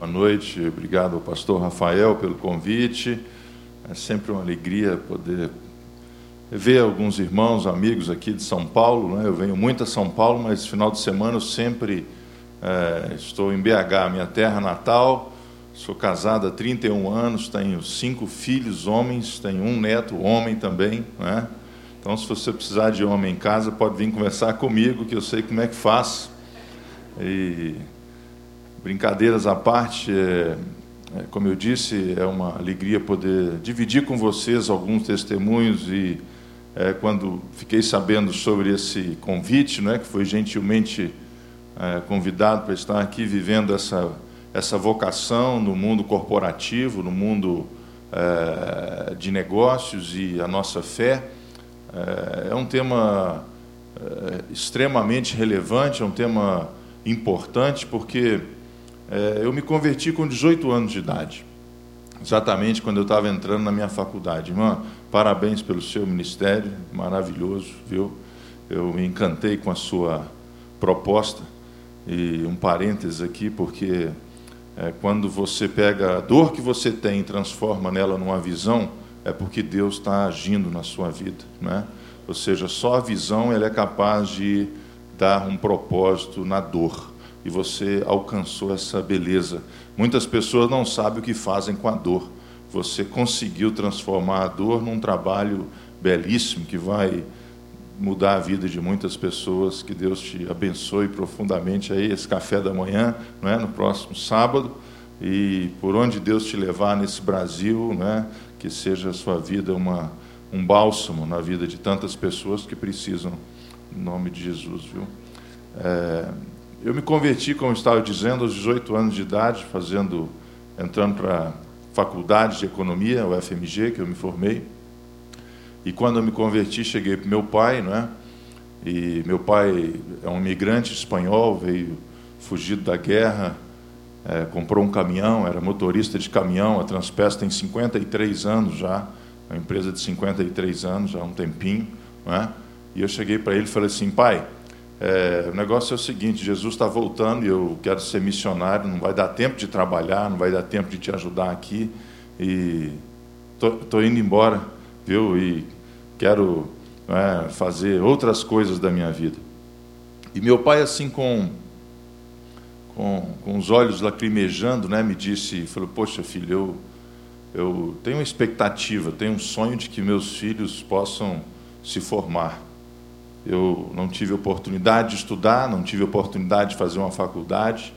Boa noite, obrigado ao pastor Rafael pelo convite. É sempre uma alegria poder ver alguns irmãos, amigos aqui de São Paulo. Né? Eu venho muito a São Paulo, mas final de semana eu sempre é, estou em BH, minha terra natal. Sou casado há 31 anos, tenho cinco filhos homens, tenho um neto homem também. Né? Então, se você precisar de homem em casa, pode vir conversar comigo, que eu sei como é que faz. E brincadeiras à parte, é, é, como eu disse, é uma alegria poder dividir com vocês alguns testemunhos e é, quando fiquei sabendo sobre esse convite, né, que foi gentilmente é, convidado para estar aqui vivendo essa essa vocação no mundo corporativo, no mundo é, de negócios e a nossa fé, é, é um tema extremamente relevante, é um tema importante, porque é, eu me converti com 18 anos de idade, exatamente quando eu estava entrando na minha faculdade. Irmã, parabéns pelo seu ministério, maravilhoso, viu? Eu me encantei com a sua proposta. E um parênteses aqui, porque é, quando você pega a dor que você tem e transforma nela numa visão, é porque Deus está agindo na sua vida. Né? Ou seja, só a visão ela é capaz de dar um propósito na dor e você alcançou essa beleza. Muitas pessoas não sabem o que fazem com a dor. Você conseguiu transformar a dor num trabalho belíssimo que vai mudar a vida de muitas pessoas. Que Deus te abençoe profundamente aí esse café da manhã, não é? No próximo sábado e por onde Deus te levar nesse Brasil, né? Que seja a sua vida uma um bálsamo na vida de tantas pessoas que precisam, em nome de Jesus, viu? É, eu me converti, como estava dizendo, aos 18 anos de idade, fazendo, entrando para faculdade de economia, o FMG, que eu me formei. E quando eu me converti, cheguei para meu pai, não é? E meu pai é um imigrante espanhol, veio fugido da guerra, é, comprou um caminhão, era motorista de caminhão. A Transpes tem 53 anos já, é uma empresa de 53 anos, já há um tempinho, não é? E eu cheguei para ele e falei assim, pai, é, o negócio é o seguinte: Jesus está voltando e eu quero ser missionário, não vai dar tempo de trabalhar, não vai dar tempo de te ajudar aqui. E estou indo embora, viu? E quero é, fazer outras coisas da minha vida. E meu pai, assim, com, com, com os olhos lacrimejando, né, me disse: falou, Poxa, filho, eu, eu tenho uma expectativa, tenho um sonho de que meus filhos possam se formar. Eu não tive oportunidade de estudar, não tive oportunidade de fazer uma faculdade,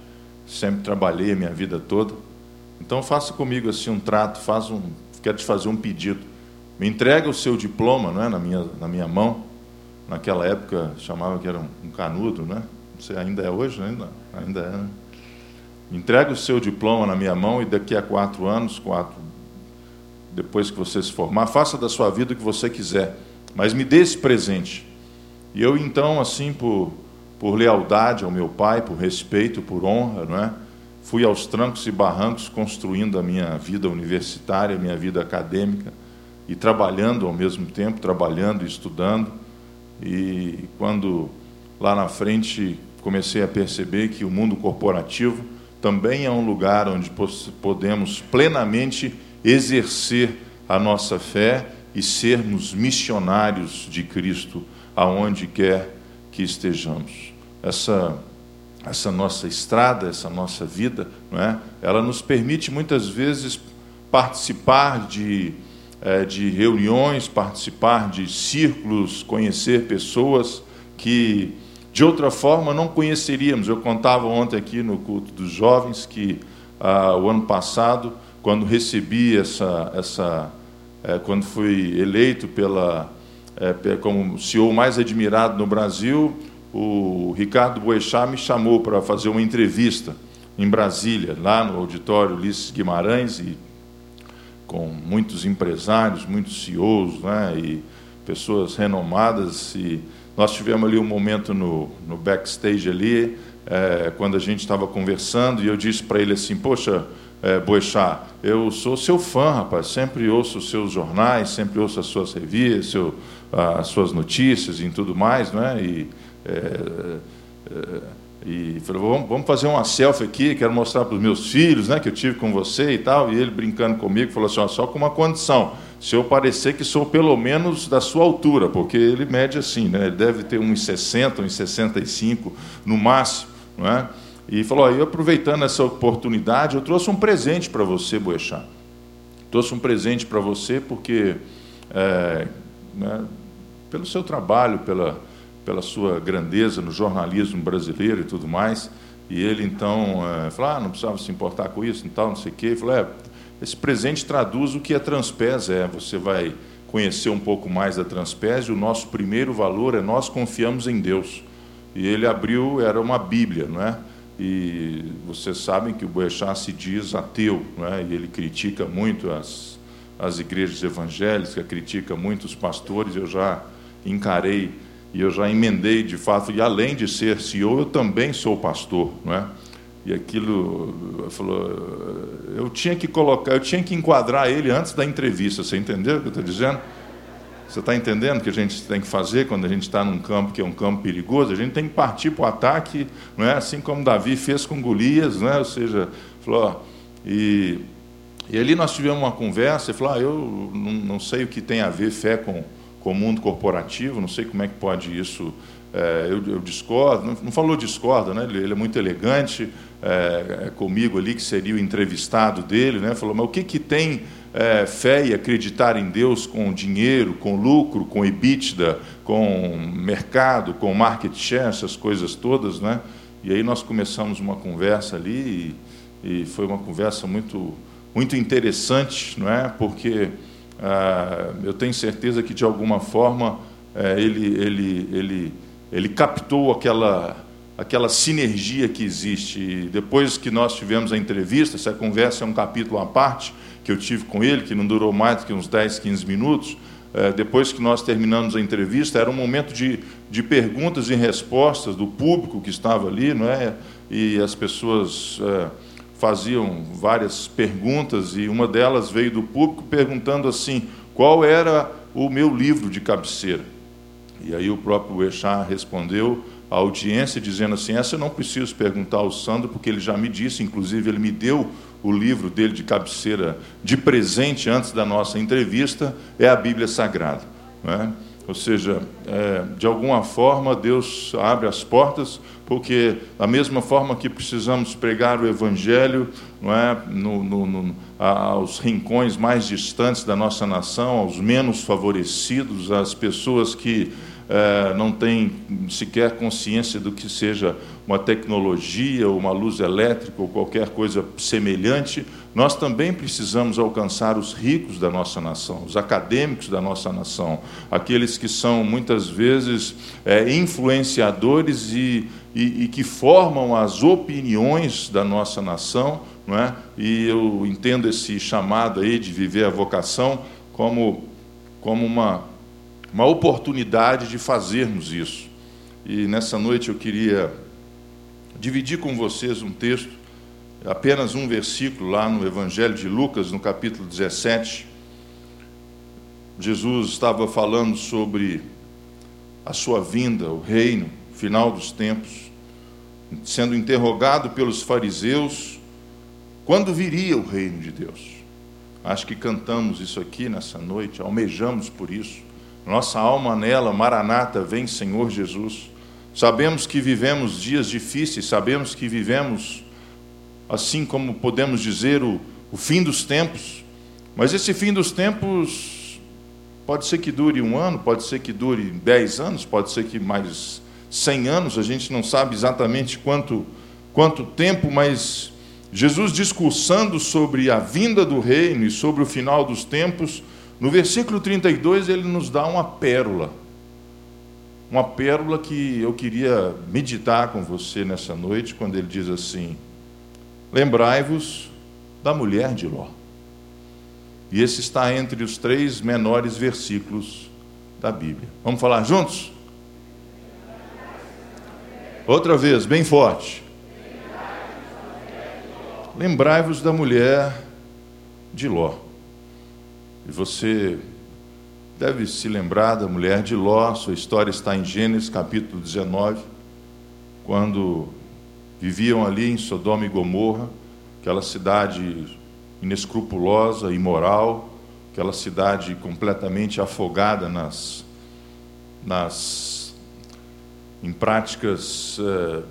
sempre trabalhei a minha vida toda. Então faça comigo assim um trato, faz um, quero te fazer um pedido. Me entrega o seu diploma, não é, na minha na minha mão. Naquela época chamava que era um, canudo, né? Não sei, ainda é hoje, ainda ainda é. Né? Entrega o seu diploma na minha mão e daqui a quatro anos, quatro depois que você se formar, faça da sua vida o que você quiser, mas me dê esse presente. E eu então, assim, por, por lealdade ao meu pai, por respeito, por honra, não é? fui aos trancos e barrancos construindo a minha vida universitária, a minha vida acadêmica, e trabalhando ao mesmo tempo, trabalhando e estudando. E quando lá na frente comecei a perceber que o mundo corporativo também é um lugar onde podemos plenamente exercer a nossa fé e sermos missionários de Cristo aonde quer que estejamos. Essa essa nossa estrada, essa nossa vida, não é? Ela nos permite muitas vezes participar de é, de reuniões, participar de círculos, conhecer pessoas que de outra forma não conheceríamos. Eu contava ontem aqui no culto dos jovens que ah, o ano passado, quando recebi essa essa é, quando fui eleito pela é, como CEO mais admirado no Brasil, o Ricardo Boechat me chamou para fazer uma entrevista em Brasília, lá no auditório Ulisses Guimarães, e com muitos empresários, muitos CEOs né, e pessoas renomadas. E nós tivemos ali um momento no, no backstage ali, é, quando a gente estava conversando, e eu disse para ele assim, poxa, é, Boechat, eu sou seu fã, rapaz, sempre ouço os seus jornais, sempre ouço as suas revistas, seu, as suas notícias e tudo mais, né? E é, é, E falou, vamos, fazer uma selfie aqui, quero mostrar para os meus filhos, né, que eu tive com você e tal. E ele brincando comigo, falou assim, ó, só com uma condição, se eu parecer que sou pelo menos da sua altura, porque ele mede assim, né, ele deve ter uns 60, uns 65 no máximo, não é? E falou, eu aproveitando essa oportunidade, eu trouxe um presente para você, Boechat. Trouxe um presente para você porque, é, né, pelo seu trabalho, pela pela sua grandeza no jornalismo brasileiro e tudo mais. E ele então é, falou: ah, não precisava se importar com isso e tal, não sei o quê. Ele falou: é, esse presente traduz o que a Transpes é. Você vai conhecer um pouco mais da Transpes e o nosso primeiro valor é nós confiamos em Deus. E ele abriu, era uma Bíblia, não é? E vocês sabem que o Boechat se diz ateu, não é? E ele critica muito as, as igrejas evangélicas, critica muito os pastores. Eu já encarei e eu já emendei de fato, e além de ser CEO, eu também sou pastor, não é? E aquilo falou, eu tinha que colocar, eu tinha que enquadrar ele antes da entrevista, você entendeu o que eu estou dizendo? Você está entendendo o que a gente tem que fazer quando a gente está num campo que é um campo perigoso? A gente tem que partir para o ataque, não é? assim como Davi fez com Golias, não é? ou seja, falou, e, e ali nós tivemos uma conversa, ele falou, ah, eu não, não sei o que tem a ver fé com, com o mundo corporativo, não sei como é que pode isso. É, eu, eu, discordo, não, não, falou discorda, né? ele, ele é muito elegante é, é, comigo ali, que seria o entrevistado dele, né? falou, mas o que, que tem é, fé e acreditar em Deus com dinheiro, com lucro, com EBITDA, com mercado, com market share, essas coisas todas, né? E aí nós começamos uma conversa ali e, e foi uma conversa muito, muito interessante, não é? Porque eu tenho certeza que de alguma forma eh, ele, ele, ele, ele captou aquela, aquela sinergia que existe. E depois que nós tivemos a entrevista, essa conversa é um capítulo à parte que eu tive com ele, que não durou mais do que uns 10, 15 minutos. Eh, depois que nós terminamos a entrevista, era um momento de, de perguntas e respostas do público que estava ali, não é? E as pessoas eh, faziam várias perguntas e uma delas veio do público perguntando assim: qual era o meu livro de cabeceira? E aí o próprio Echat respondeu à audiência dizendo assim: essa eu não preciso perguntar ao Sandro porque ele já me disse, inclusive ele me deu o livro dele de cabeceira de presente antes da nossa entrevista, é a Bíblia Sagrada. Não é? Ou seja, é, de alguma forma Deus abre as portas, porque da mesma forma que precisamos pregar o Evangelho não é, no, no, no, aos rincões mais distantes da nossa nação, aos menos favorecidos, às pessoas que é, não têm sequer consciência do que seja uma tecnologia, uma luz elétrica ou qualquer coisa semelhante, nós também precisamos alcançar os ricos da nossa nação, os acadêmicos da nossa nação, aqueles que são muitas vezes é, influenciadores e, e, e, que formam as opiniões da nossa nação, não é? E eu entendo esse chamado aí de viver a vocação como, como uma, uma oportunidade de fazermos isso. E nessa noite eu queria dividir com vocês um texto, apenas um versículo lá no Evangelho de Lucas, no capítulo 17. Jesus estava falando sobre a sua vinda, o reino, final dos tempos, sendo interrogado pelos fariseus quando viria o reino de Deus. Acho que cantamos isso aqui nessa noite, almejamos por isso. Nossa alma nela, Maranata, vem Senhor Jesus. Sabemos que vivemos dias difíceis, sabemos que vivemos, assim como podemos dizer, o, o fim dos tempos. Mas esse fim dos tempos pode ser que dure um ano, pode ser que dure dez anos, pode ser que mais cem anos, a gente não sabe exatamente quanto, quanto tempo, mas Jesus discursando sobre a vinda do reino e sobre o final dos tempos, no versículo 32 ele nos dá uma pérola uma pérola que eu queria meditar com você nessa noite, quando ele diz assim: Lembrai-vos da mulher de Ló. E esse está entre os três menores versículos da Bíblia. Vamos falar juntos? Outra vez, bem forte. Lembrai-vos da mulher de Ló. E você deve se lembrar da mulher de Ló, sua história está em Gênesis capítulo 19, quando viviam ali em Sodoma e Gomorra, aquela cidade inescrupulosa, imoral, aquela cidade completamente afogada nas, nas em práticas eh,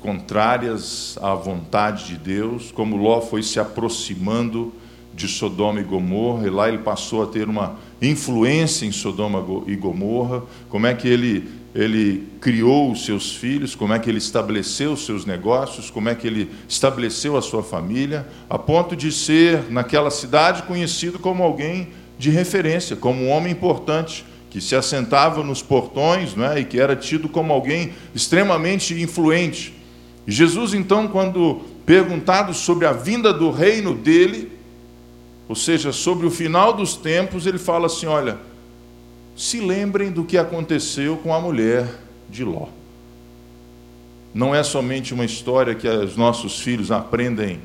contrárias à vontade de Deus, como Ló foi se aproximando de Sodoma e Gomorra, e lá ele passou a ter uma influência em Sodoma e Gomorra, como é que ele, ele criou os seus filhos, como é que ele estabeleceu os seus negócios, como é que ele estabeleceu a sua família, a ponto de ser, naquela cidade, conhecido como alguém de referência, como um homem importante, que se assentava nos portões não é? e que era tido como alguém extremamente influente. Jesus, então, quando perguntado sobre a vinda do reino dele, ou seja, sobre o final dos tempos, ele fala assim: olha, se lembrem do que aconteceu com a mulher de Ló. Não é somente uma história que os nossos filhos aprendem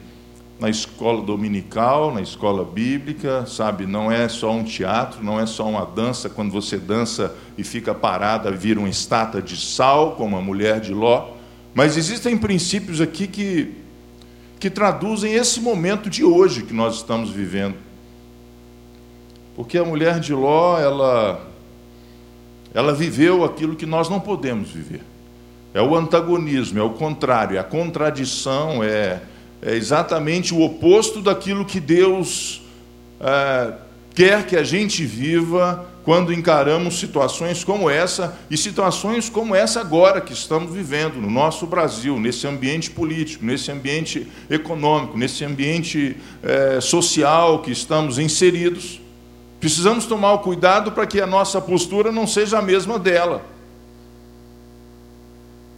na escola dominical, na escola bíblica, sabe? Não é só um teatro, não é só uma dança, quando você dança e fica parada, vira uma estátua de sal, como a mulher de Ló. Mas existem princípios aqui que que traduzem esse momento de hoje que nós estamos vivendo. Porque a mulher de Ló, ela, ela viveu aquilo que nós não podemos viver. É o antagonismo, é o contrário, é a contradição, é, é exatamente o oposto daquilo que Deus é, quer que a gente viva quando encaramos situações como essa e situações como essa agora que estamos vivendo no nosso Brasil, nesse ambiente político, nesse ambiente econômico, nesse ambiente é, social que estamos inseridos. Precisamos tomar o cuidado para que a nossa postura não seja a mesma dela.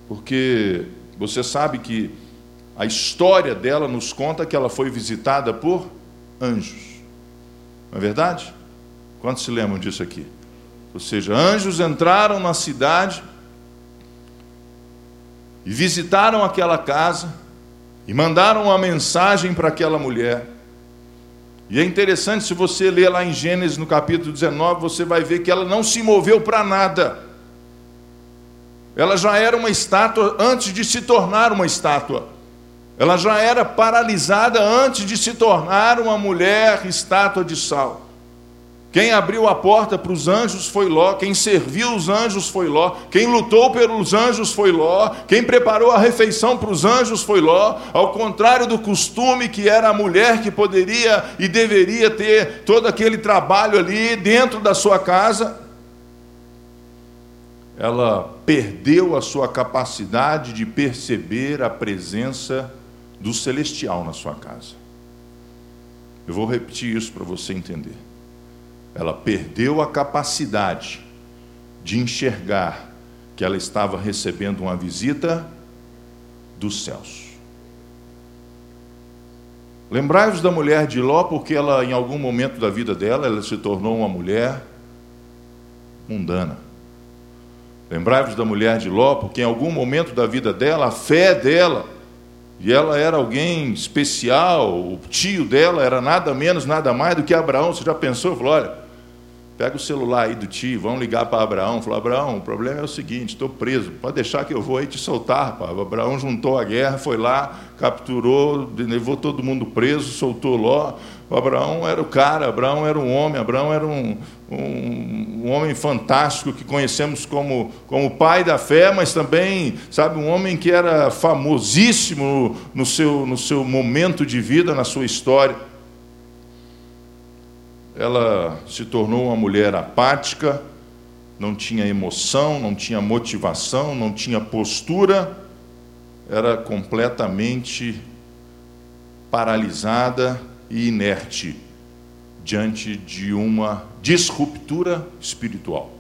Porque você sabe que a história dela nos conta que ela foi visitada por anjos. Não é verdade? Quantos se lembram disso aqui? Ou seja, anjos entraram na cidade e visitaram aquela casa e mandaram uma mensagem para aquela mulher. E é interessante, se você ler lá em Gênesis no capítulo 19, você vai ver que ela não se moveu para nada. Ela já era uma estátua antes de se tornar uma estátua. Ela já era paralisada antes de se tornar uma mulher estátua de sal. Quem abriu a porta para os anjos foi Ló, quem serviu os anjos foi Ló, quem lutou pelos anjos foi Ló, quem preparou a refeição para os anjos foi Ló, ao contrário do costume que era a mulher que poderia e deveria ter todo aquele trabalho ali dentro da sua casa, ela perdeu a sua capacidade de perceber a presença do celestial na sua casa. Eu vou repetir isso para você entender. Ela perdeu a capacidade de enxergar que ela estava recebendo uma visita dos céus. Lembrai-vos da mulher de Ló, porque ela, em algum momento da vida dela, ela se tornou uma mulher mundana. Lembrai-vos da mulher de Ló, porque em algum momento da vida dela, a fé dela, e ela era alguém especial, o tio dela era nada menos, nada mais do que Abraão. Você já pensou? Falou: olha, Pega o celular aí do tio, vão ligar para Abraão. Falou: Abraão, o problema é o seguinte: estou preso, pode deixar que eu vou aí te soltar, rapaz. Abraão juntou a guerra, foi lá, capturou, levou todo mundo preso, soltou Ló. O Abraão era o cara, Abraão era um homem, Abraão era um, um, um, homem fantástico que conhecemos como, como pai da fé, mas também, sabe, um homem que era famosíssimo no seu, no seu momento de vida, na sua história ela se tornou uma mulher apática, não tinha emoção, não tinha motivação, não tinha postura, era completamente paralisada e inerte diante de uma disruptura espiritual.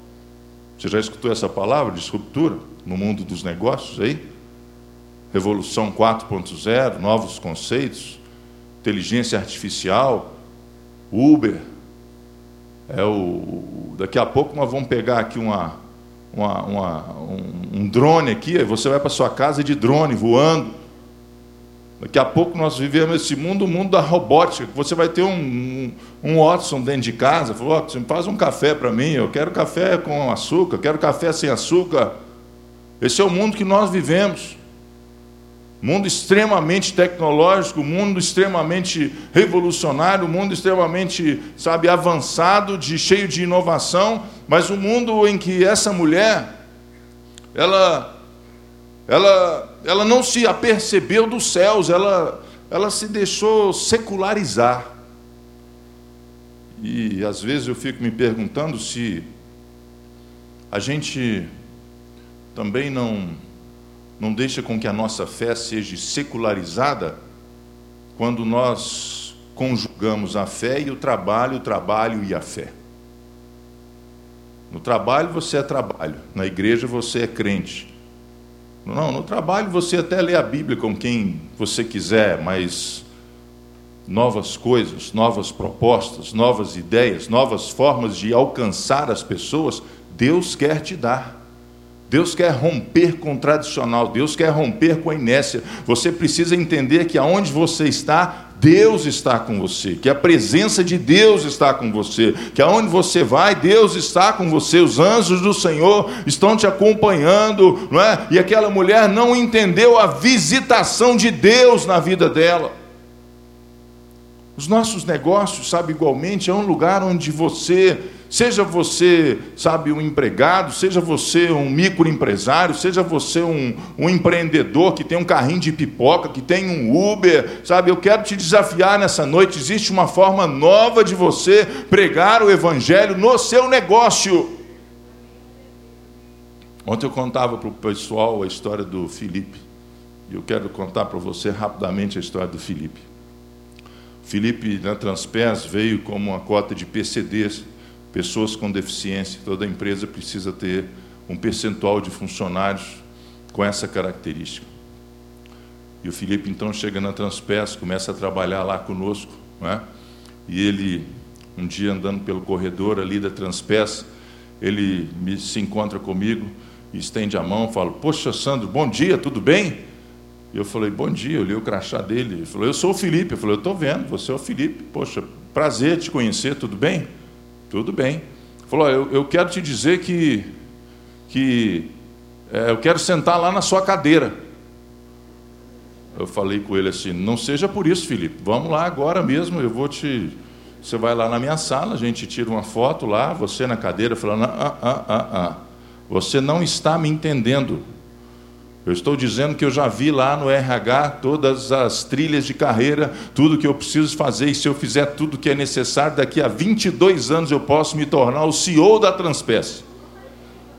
Você já escutou essa palavra, disruptura, no mundo dos negócios aí? Revolução 4.0, novos conceitos, inteligência artificial, Uber, é o, daqui a pouco nós vamos pegar aqui uma, uma, uma um, um, drone aqui, aí você vai para sua casa de drone voando. Daqui a pouco nós vivemos esse mundo, o mundo da robótica, que você vai ter um, um, um Watson dentro de casa, falou, Watson, faz um café para mim, eu quero café com açúcar, quero café sem açúcar. Esse é o mundo que nós vivemos. Mundo extremamente tecnológico, mundo extremamente revolucionário, mundo extremamente, sabe, avançado, de cheio de inovação, mas um mundo em que essa mulher ela ela ela não se apercebeu dos céus, ela ela se deixou secularizar. E às vezes eu fico me perguntando se a gente também não não deixa com que a nossa fé seja secularizada quando nós conjugamos a fé e o trabalho, o trabalho e a fé. No trabalho você é trabalho, na igreja você é crente. Não, no trabalho você até lê a Bíblia com quem você quiser, mas novas coisas, novas propostas, novas ideias, novas formas de alcançar as pessoas, Deus quer te dar. Deus quer romper com o tradicional, Deus quer romper com a inércia. Você precisa entender que aonde você está, Deus está com você, que a presença de Deus está com você, que aonde você vai, Deus está com você, os anjos do Senhor estão te acompanhando, não é? E aquela mulher não entendeu a visitação de Deus na vida dela. Os nossos negócios, sabe, igualmente, é um lugar onde você Seja você, sabe, um empregado, seja você um microempresário, seja você um, um, empreendedor que tem um carrinho de pipoca, que tem um Uber, sabe, eu quero te desafiar nessa noite. Existe uma forma nova de você pregar o Evangelho no seu negócio. Ontem eu contava para o pessoal a história do Felipe, e eu quero contar para você rapidamente a história do Felipe. Felipe, na Transpes, veio como uma cota de PCDs pessoas com deficiência. Toda empresa precisa ter um percentual de funcionários com essa característica. E o Felipe então chega na Transpes, começa a trabalhar lá conosco, é? e ele, um dia andando pelo corredor ali da Transpes, ele me, se encontra comigo estende a mão, fala: Poxa, Sandro, bom dia, tudo bem? E eu falei: Bom dia, eu li o crachá dele. Ele falou: Eu sou o Felipe. Eu falei: Eu estou vendo, você é o Felipe. Poxa, prazer te conhecer, tudo bem? Tudo bem. Falou: eu, eu quero te dizer que, que é, eu quero sentar lá na sua cadeira. Eu falei com ele assim: não seja por isso, Felipe. Vamos lá agora mesmo. Eu vou te. Você vai lá na minha sala, a gente tira uma foto lá, você na cadeira, falando: ah, ah, ah, ah. Você não está me entendendo. Eu estou dizendo que eu já vi lá no RH todas as trilhas de carreira, tudo que eu preciso fazer, e se eu fizer tudo que é necessário, daqui a 22 anos eu posso me tornar o CEO da Transpes.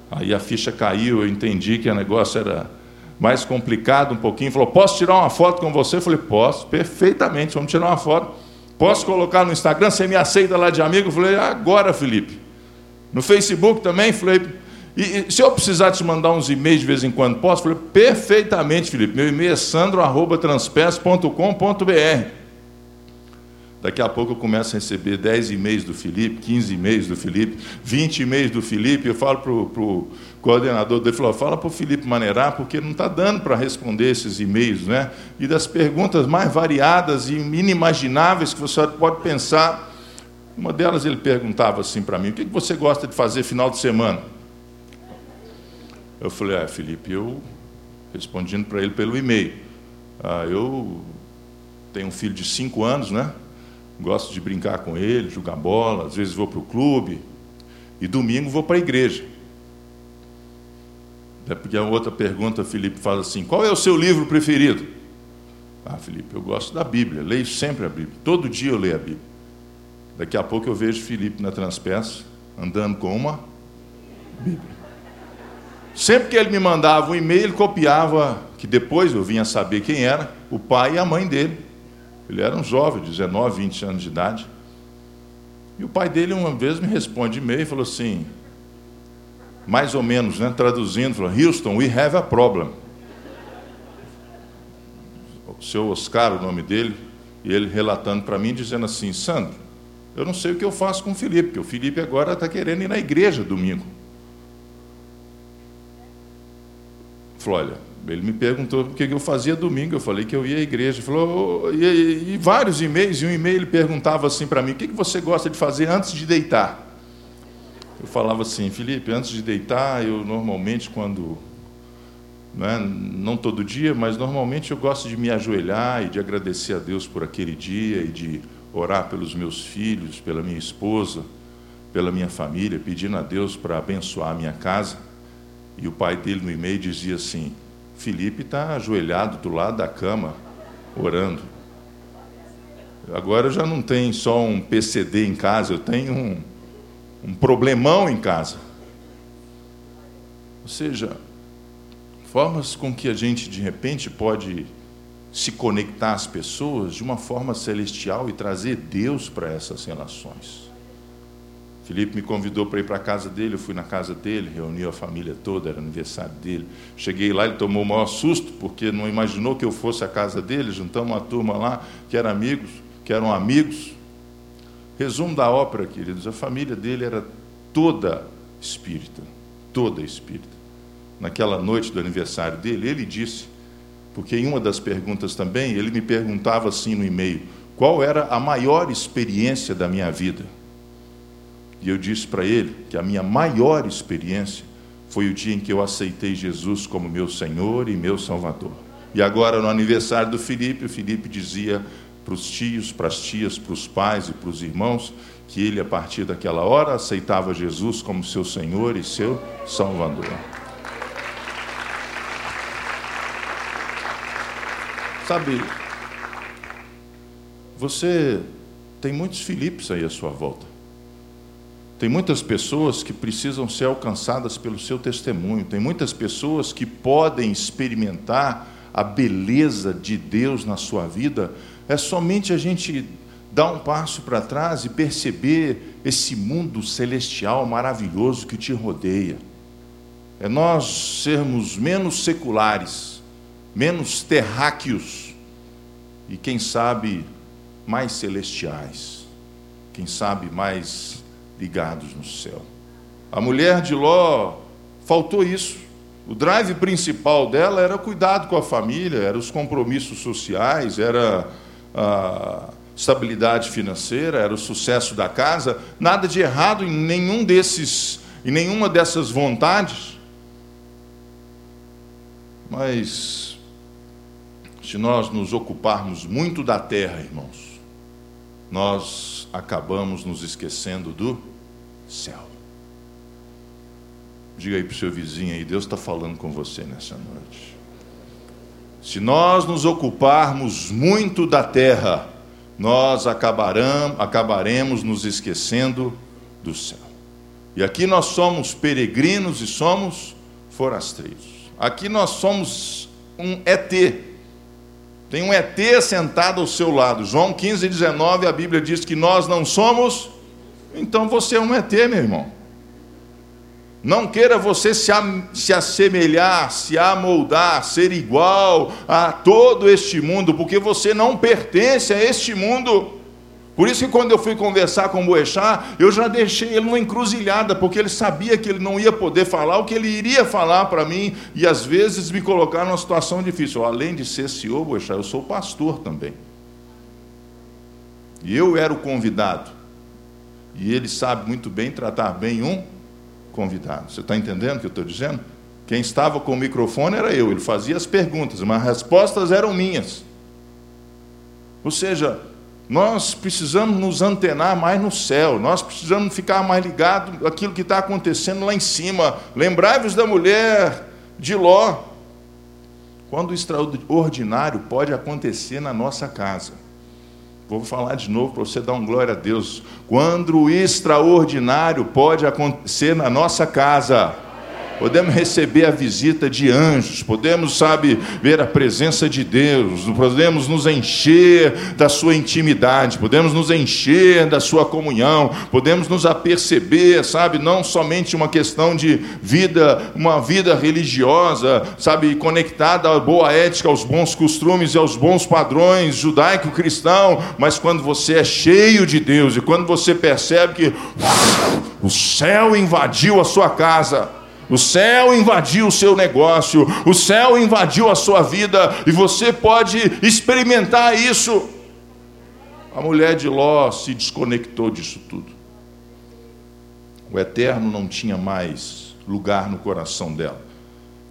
Aí a ficha caiu, eu entendi que o negócio era mais complicado um pouquinho. Falou: Posso tirar uma foto com você? Eu falei: Posso, perfeitamente, vamos tirar uma foto. Posso colocar no Instagram? Você me aceita lá de amigo? Eu falei: Agora, Felipe. No Facebook também? Falei: e, e, se eu precisar te mandar uns e-mails de vez em quando, posso? Falei, perfeitamente, Felipe. Meu e-mail é sandro.transpes.com.br. Daqui a pouco eu começo a receber 10 e-mails do Felipe, 15 e-mails do Felipe, 20 e-mails do Felipe. Eu falo para o coordenador dele, falo, fala para o Felipe maneirar, porque não está dando para responder esses e-mails, né? E das perguntas mais variadas e inimagináveis que você pode pensar. Uma delas ele perguntava assim para mim: o que você gosta de fazer final de semana? Eu falei, ah, Felipe, eu, respondendo para ele pelo e-mail, ah, eu tenho um filho de cinco anos, né? Gosto de brincar com ele, jogar bola, às vezes vou para o clube, e domingo vou para a igreja. É porque a outra pergunta, Felipe fala assim: qual é o seu livro preferido? Ah, Felipe, eu gosto da Bíblia, leio sempre a Bíblia, todo dia eu leio a Bíblia. Daqui a pouco eu vejo Felipe na Transpeça, andando com uma Bíblia. Sempre que ele me mandava um e-mail, ele copiava, que depois eu vinha saber quem era, o pai e a mãe dele. Ele era um jovem, 19, 20 anos de idade. E o pai dele uma vez me responde e-mail e falou assim, mais ou menos, né, traduzindo, falou, Houston, we have a problem. O seu Oscar, o nome dele, e ele relatando para mim, dizendo assim, Sandro, eu não sei o que eu faço com o Felipe, porque o Felipe agora está querendo ir na igreja domingo. Falou, olha, ele me perguntou o que eu fazia domingo, eu falei que eu ia à igreja. Ele falou, e, e, vários e-mails, e um e-mail ele perguntava assim para mim, o que você gosta de fazer antes de deitar? Eu falava assim, Felipe, antes de deitar, eu normalmente quando não, é? não todo dia, mas normalmente eu gosto de me ajoelhar e de agradecer a Deus por aquele dia e de orar pelos meus filhos, pela minha esposa, pela minha família, pedindo a Deus para abençoar a minha casa. E o pai dele no e-mail dizia assim: Felipe está ajoelhado do lado da cama, orando. Agora já não tenho só um PCD em casa, eu tenho um, um problemão em casa. Ou seja, formas com que a gente de repente pode se conectar às pessoas de uma forma celestial e trazer Deus para essas relações. Felipe me convidou para ir para a casa dele, eu fui na casa dele, reuniu a família toda, era aniversário dele. Cheguei lá, ele tomou o maior susto, porque não imaginou que eu fosse à casa dele, juntamos uma turma lá que eram amigos, que eram amigos. Resumo da ópera, queridos, a família dele era toda espírita, toda espírita naquela noite do aniversário dele, ele disse, porque em uma das perguntas também, ele me perguntava assim no e-mail: qual era a maior experiência da minha vida? E eu disse para ele que a minha maior experiência foi o dia em que eu aceitei Jesus como meu Senhor e meu Salvador. E agora, no aniversário do Felipe, o Felipe dizia para os tios, para as tias, para os pais e para os irmãos que ele, a partir daquela hora, aceitava Jesus como seu Senhor e seu Salvador. Sabe, você tem muitos Filipes aí à sua volta. Tem muitas pessoas que precisam ser alcançadas pelo seu testemunho. Tem muitas pessoas que podem experimentar a beleza de Deus na sua vida. É somente a gente dar um passo para trás e perceber esse mundo celestial maravilhoso que te rodeia. É nós sermos menos seculares menos terráqueos e, quem sabe, mais celestiais, quem sabe, mais ligados no céu. A mulher de Ló faltou isso. O drive principal dela era cuidado com a família, era os compromissos sociais, era a estabilidade financeira, era o sucesso da casa. Nada de errado em nenhum desses, em nenhuma dessas vontades. Mas se nós nos ocuparmos muito da terra, irmãos, nós acabamos nos esquecendo do céu. Diga aí para o seu vizinho aí, Deus está falando com você nessa noite. Se nós nos ocuparmos muito da terra, nós acabaremos nos esquecendo do céu. E aqui nós somos peregrinos e somos forasteiros. Aqui nós somos um ET, tem um ET sentado ao seu lado. João 15, 19, a Bíblia diz que nós não somos. Então você é um ET, meu irmão. Não queira você se, se assemelhar, se amoldar, ser igual a todo este mundo, porque você não pertence a este mundo. Por isso que quando eu fui conversar com o Boechat, eu já deixei ele numa encruzilhada, porque ele sabia que ele não ia poder falar o que ele iria falar para mim, e às vezes me colocar numa situação difícil. Além de ser senhor Boechat, eu sou pastor também. E eu era o convidado. E ele sabe muito bem tratar bem um convidado. Você está entendendo o que eu estou dizendo? Quem estava com o microfone era eu, ele fazia as perguntas, mas as respostas eram minhas. Ou seja, nós precisamos nos antenar mais no céu, nós precisamos ficar mais ligados àquilo que está acontecendo lá em cima. Lembrai-vos da mulher de Ló. Quando o extraordinário pode acontecer na nossa casa. Vou falar de novo para você dar um glória a Deus. Quando o extraordinário pode acontecer na nossa casa podemos receber a visita de anjos, podemos, sabe, ver a presença de Deus, podemos nos encher da sua intimidade, podemos nos encher da sua comunhão, podemos nos aperceber, sabe, não somente uma questão de vida, uma vida religiosa, sabe, conectada à boa ética, aos bons costumes e aos bons padrões judaico-cristão, mas quando você é cheio de Deus e quando você percebe que o céu invadiu a sua casa, o céu invadiu o seu negócio, o céu invadiu a sua vida, e você pode experimentar isso. A mulher de Ló se desconectou disso tudo. O eterno não tinha mais lugar no coração dela.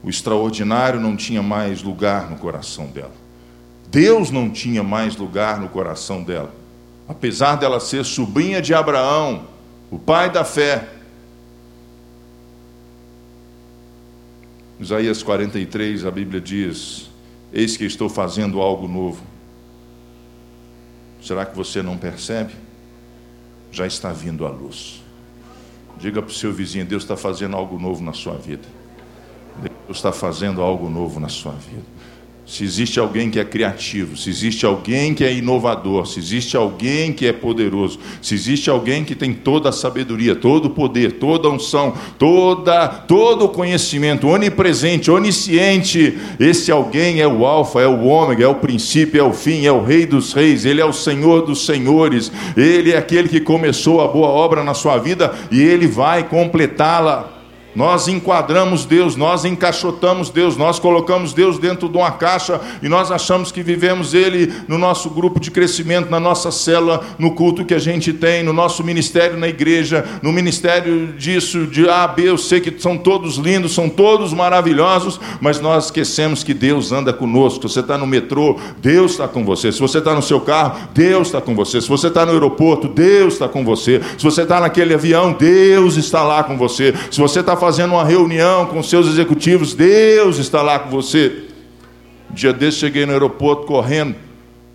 o extraordinário não tinha mais lugar no coração dela. Deus não tinha mais lugar no coração dela. Apesar dela ser sobrinha de Abraão, o pai da fé. Isaías 43, a Bíblia diz: Eis que estou fazendo algo novo. Será que você não percebe? Já está vindo a luz. Diga para o seu vizinho: Deus está fazendo algo novo na sua vida. Deus está fazendo algo novo na sua vida se existe alguém que é criativo, se existe alguém que é inovador, se existe alguém que é poderoso, se existe alguém que tem toda a sabedoria, todo o poder, toda a unção, toda, todo o conhecimento, onipresente, onisciente, esse alguém é o Alfa, é o Ômega, é o princípio, é o fim, é o Rei dos Reis, ele é o Senhor dos Senhores, ele é aquele que começou a boa obra na sua vida e ele vai completá-la. Nós enquadramos Deus, nós encaixotamos Deus, nós colocamos Deus dentro de uma caixa e nós achamos que vivemos Ele no nosso grupo de crescimento, na nossa célula, no culto que a gente tem, no nosso ministério na igreja, no ministério disso, de A, B, eu sei que são todos lindos, são todos maravilhosos, mas nós esquecemos que Deus anda conosco. Se você está no metrô, Deus está com você. Se você está no seu carro, Deus está com você. Se você está no aeroporto, Deus está com você. Se você está naquele avião, Deus está lá com você. Se você está fazendo uma reunião com seus executivos, Deus está lá com você. Dia desse cheguei no aeroporto correndo.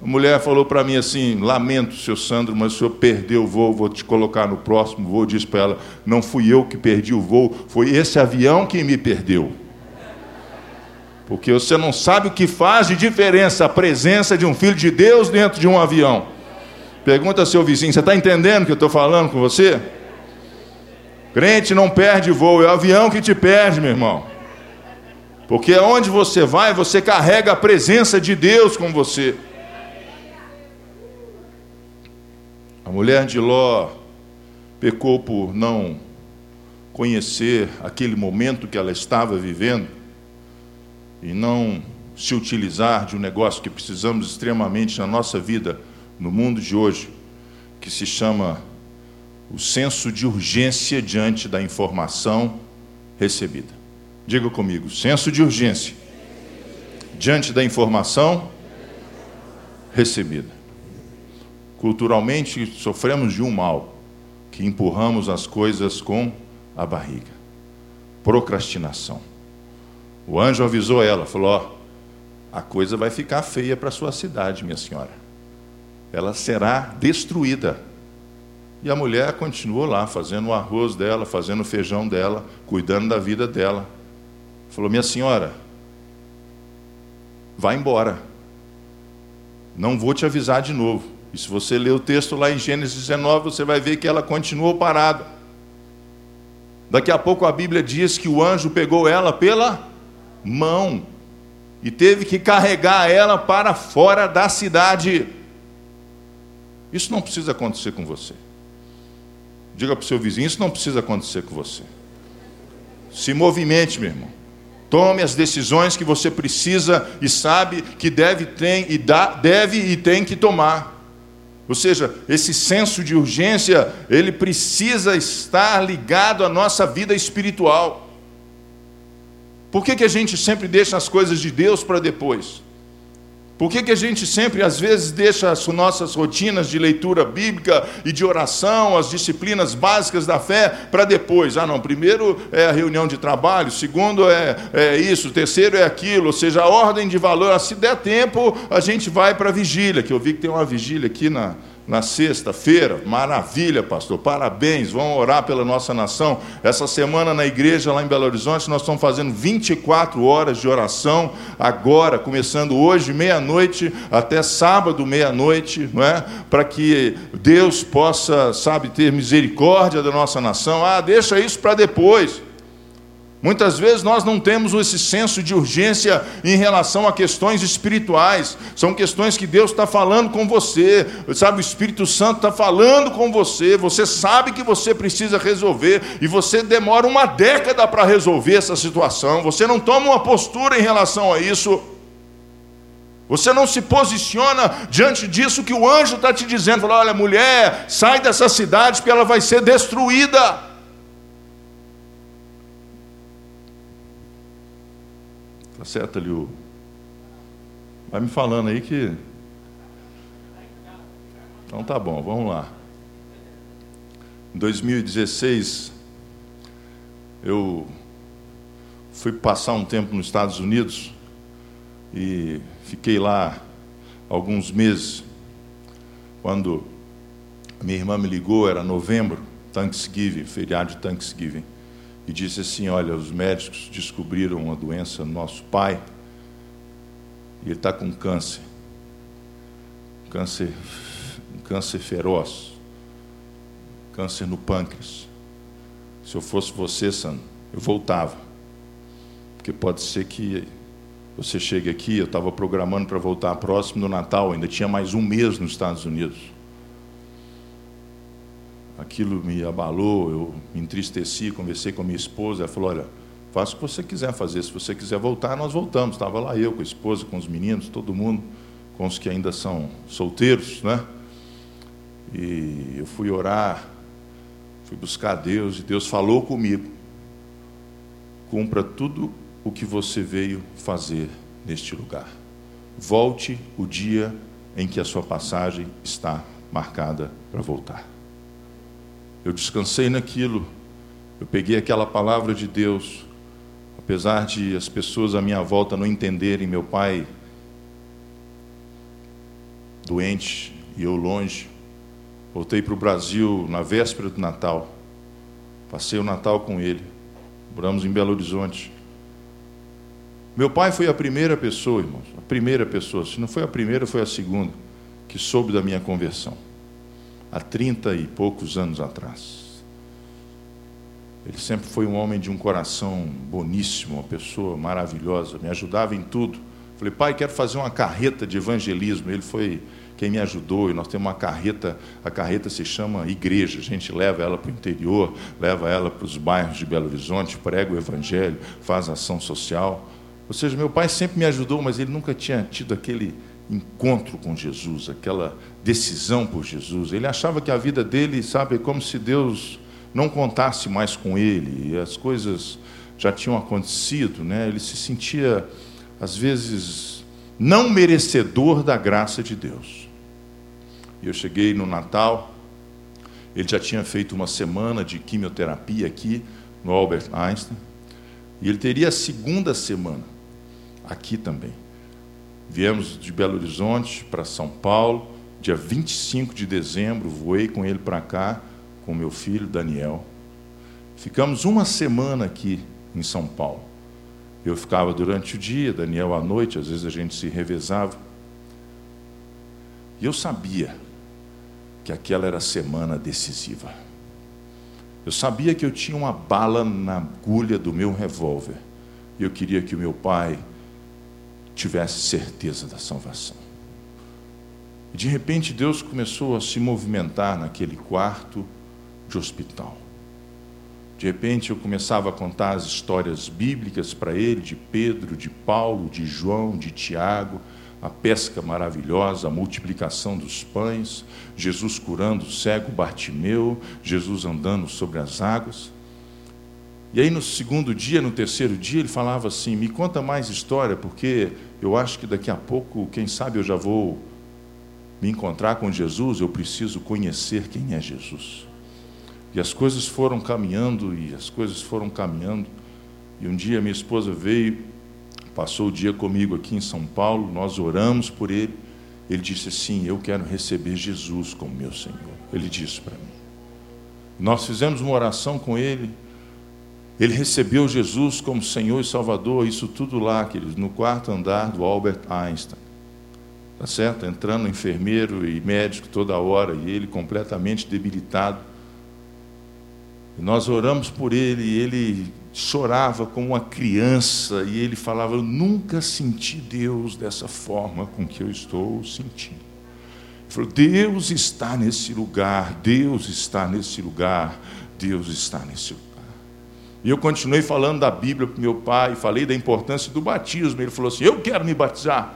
A mulher falou para mim assim: Lamento, seu Sandro, mas o senhor perdeu o voo, vou te colocar no próximo voo. Disse para ela: Não fui eu que perdi o voo, foi esse avião que me perdeu. Porque você não sabe o que faz de diferença a presença de um filho de Deus dentro de um avião. Pergunta ao seu vizinho: Você está entendendo o que eu estou falando com você? Crente não perde voo, é o avião que te perde, meu irmão. Porque onde você vai, você carrega a presença de Deus com você. A mulher de Ló pecou por não conhecer aquele momento que ela estava vivendo e não se utilizar de um negócio que precisamos extremamente na nossa vida, no mundo de hoje, que se chama o senso de urgência diante da informação recebida. Diga comigo, senso de urgência diante da informação recebida. Culturalmente sofremos de um mal que empurramos as coisas com a barriga. Procrastinação. O anjo avisou ela, falou: ó, a coisa vai ficar feia para sua cidade, minha senhora. Ela será destruída e a mulher continuou lá, fazendo o arroz dela, fazendo o feijão dela, cuidando da vida dela. Falou: Minha senhora, vá embora. Não vou te avisar de novo. E se você ler o texto lá em Gênesis 19, você vai ver que ela continuou parada. Daqui a pouco a Bíblia diz que o anjo pegou ela pela mão e teve que carregar ela para fora da cidade. Isso não precisa acontecer com você. Diga para o seu vizinho: isso não precisa acontecer com você. Se movimente, meu irmão. Tome as decisões que você precisa e sabe que deve, tem, e dá, deve e tem que tomar. Ou seja, esse senso de urgência, ele precisa estar ligado à nossa vida espiritual. Por que, que a gente sempre deixa as coisas de Deus para depois? Por que, que a gente sempre, às vezes, deixa as nossas rotinas de leitura bíblica e de oração, as disciplinas básicas da fé, para depois? Ah, não, primeiro é a reunião de trabalho, segundo é, é isso, terceiro é aquilo, ou seja, a ordem de valor. Se der tempo, a gente vai para a vigília, que eu vi que tem uma vigília aqui na, na sexta-feira. Maravilha, pastor. Parabéns. Vamos orar pela nossa nação. Essa semana na igreja lá em Belo Horizonte nós estamos fazendo 24 horas de oração agora, começando hoje meia-noite até sábado meia-noite, não é? Para que Deus possa, sabe, ter misericórdia da nossa nação. Ah, deixa isso para depois. Muitas vezes nós não temos esse senso de urgência em relação a questões espirituais. São questões que Deus está falando com você, sabe? O Espírito Santo está falando com você. Você sabe que você precisa resolver e você demora uma década para resolver essa situação. Você não toma uma postura em relação a isso. Você não se posiciona diante disso que o anjo está te dizendo. Fala, olha, mulher, sai dessa cidade porque ela vai ser destruída. Acerta ali o. Vai me falando aí que. Então tá bom, vamos lá. Em 2016, eu fui passar um tempo nos Estados Unidos e fiquei lá alguns meses. Quando minha irmã me ligou, era novembro, Thanksgiving, feriado de Thanksgiving, e disse assim: Olha, os médicos descobriram uma doença no nosso pai e ele está com câncer. Câncer, câncer feroz. Câncer no pâncreas. Se eu fosse você, Sandro, eu voltava. Porque pode ser que você chegue aqui, eu estava programando para voltar próximo do Natal, ainda tinha mais um mês nos Estados Unidos. Aquilo me abalou, eu me entristeci, conversei com a minha esposa, ela falou, olha, faça o que você quiser fazer, se você quiser voltar, nós voltamos. Estava lá eu com a esposa, com os meninos, todo mundo, com os que ainda são solteiros, né? E eu fui orar, fui buscar Deus, e Deus falou comigo. Cumpra tudo o que você veio fazer neste lugar. Volte o dia em que a sua passagem está marcada para voltar. Eu descansei naquilo, eu peguei aquela palavra de Deus, apesar de as pessoas à minha volta não entenderem meu pai doente e eu longe. Voltei para o Brasil na véspera do Natal. Passei o Natal com ele. Moramos em Belo Horizonte. Meu pai foi a primeira pessoa, irmãos, a primeira pessoa, se não foi a primeira, foi a segunda, que soube da minha conversão, há trinta e poucos anos atrás. Ele sempre foi um homem de um coração boníssimo, uma pessoa maravilhosa, me ajudava em tudo. Falei, pai, quero fazer uma carreta de evangelismo. Ele foi quem me ajudou, e nós temos uma carreta, a carreta se chama igreja, a gente leva ela para o interior, leva ela para os bairros de Belo Horizonte, prega o evangelho, faz ação social. Ou seja, meu pai sempre me ajudou, mas ele nunca tinha tido aquele encontro com Jesus, aquela decisão por Jesus. Ele achava que a vida dele, sabe, é como se Deus não contasse mais com ele, as coisas já tinham acontecido, né? Ele se sentia às vezes não merecedor da graça de Deus. E eu cheguei no Natal, ele já tinha feito uma semana de quimioterapia aqui no Albert Einstein, e ele teria a segunda semana aqui também. Viemos de Belo Horizonte para São Paulo, dia 25 de dezembro, voei com ele para cá, com meu filho Daniel. Ficamos uma semana aqui em São Paulo. Eu ficava durante o dia, Daniel à noite, às vezes a gente se revezava. E eu sabia que aquela era a semana decisiva. Eu sabia que eu tinha uma bala na agulha do meu revólver. E eu queria que o meu pai tivesse certeza da salvação. De repente Deus começou a se movimentar naquele quarto de hospital. De repente eu começava a contar as histórias bíblicas para ele, de Pedro, de Paulo, de João, de Tiago, a pesca maravilhosa, a multiplicação dos pães, Jesus curando o cego Bartimeu, Jesus andando sobre as águas. E aí no segundo dia, no terceiro dia, ele falava assim: "Me conta mais história, porque eu acho que daqui a pouco, quem sabe eu já vou me encontrar com Jesus, eu preciso conhecer quem é Jesus". E as coisas foram caminhando e as coisas foram caminhando. E um dia minha esposa veio, passou o dia comigo aqui em São Paulo, nós oramos por ele. Ele disse assim: Eu quero receber Jesus como meu Senhor. Ele disse para mim. Nós fizemos uma oração com ele. Ele recebeu Jesus como Senhor e Salvador, isso tudo lá, queridos, no quarto andar do Albert Einstein. Tá certo? Entrando enfermeiro e médico toda hora, e ele completamente debilitado. E nós oramos por ele, e ele chorava como uma criança, e ele falava: Eu nunca senti Deus dessa forma com que eu estou sentindo. Ele falou: Deus está nesse lugar, Deus está nesse lugar, Deus está nesse lugar. E eu continuei falando da Bíblia para meu pai, falei da importância do batismo. Ele falou assim: Eu quero me batizar.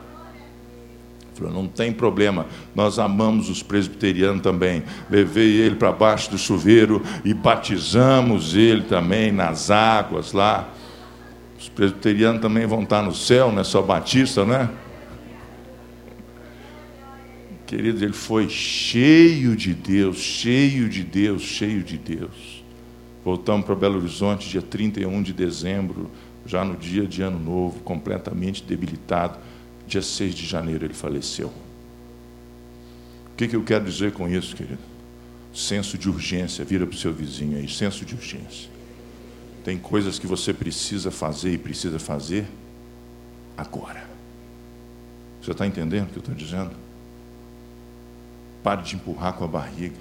Ele falou: Não tem problema, nós amamos os presbiterianos também. Levei ele para baixo do chuveiro e batizamos ele também nas águas lá. Os presbiterianos também vão estar no céu, não é só batista, né? Queridos, ele foi cheio de Deus, cheio de Deus, cheio de Deus. Voltamos para Belo Horizonte, dia 31 de dezembro, já no dia de Ano Novo, completamente debilitado. Dia 6 de janeiro ele faleceu. O que, que eu quero dizer com isso, querido? Senso de urgência, vira para o seu vizinho aí, senso de urgência. Tem coisas que você precisa fazer e precisa fazer agora. Você está entendendo o que eu estou dizendo? Pare de empurrar com a barriga.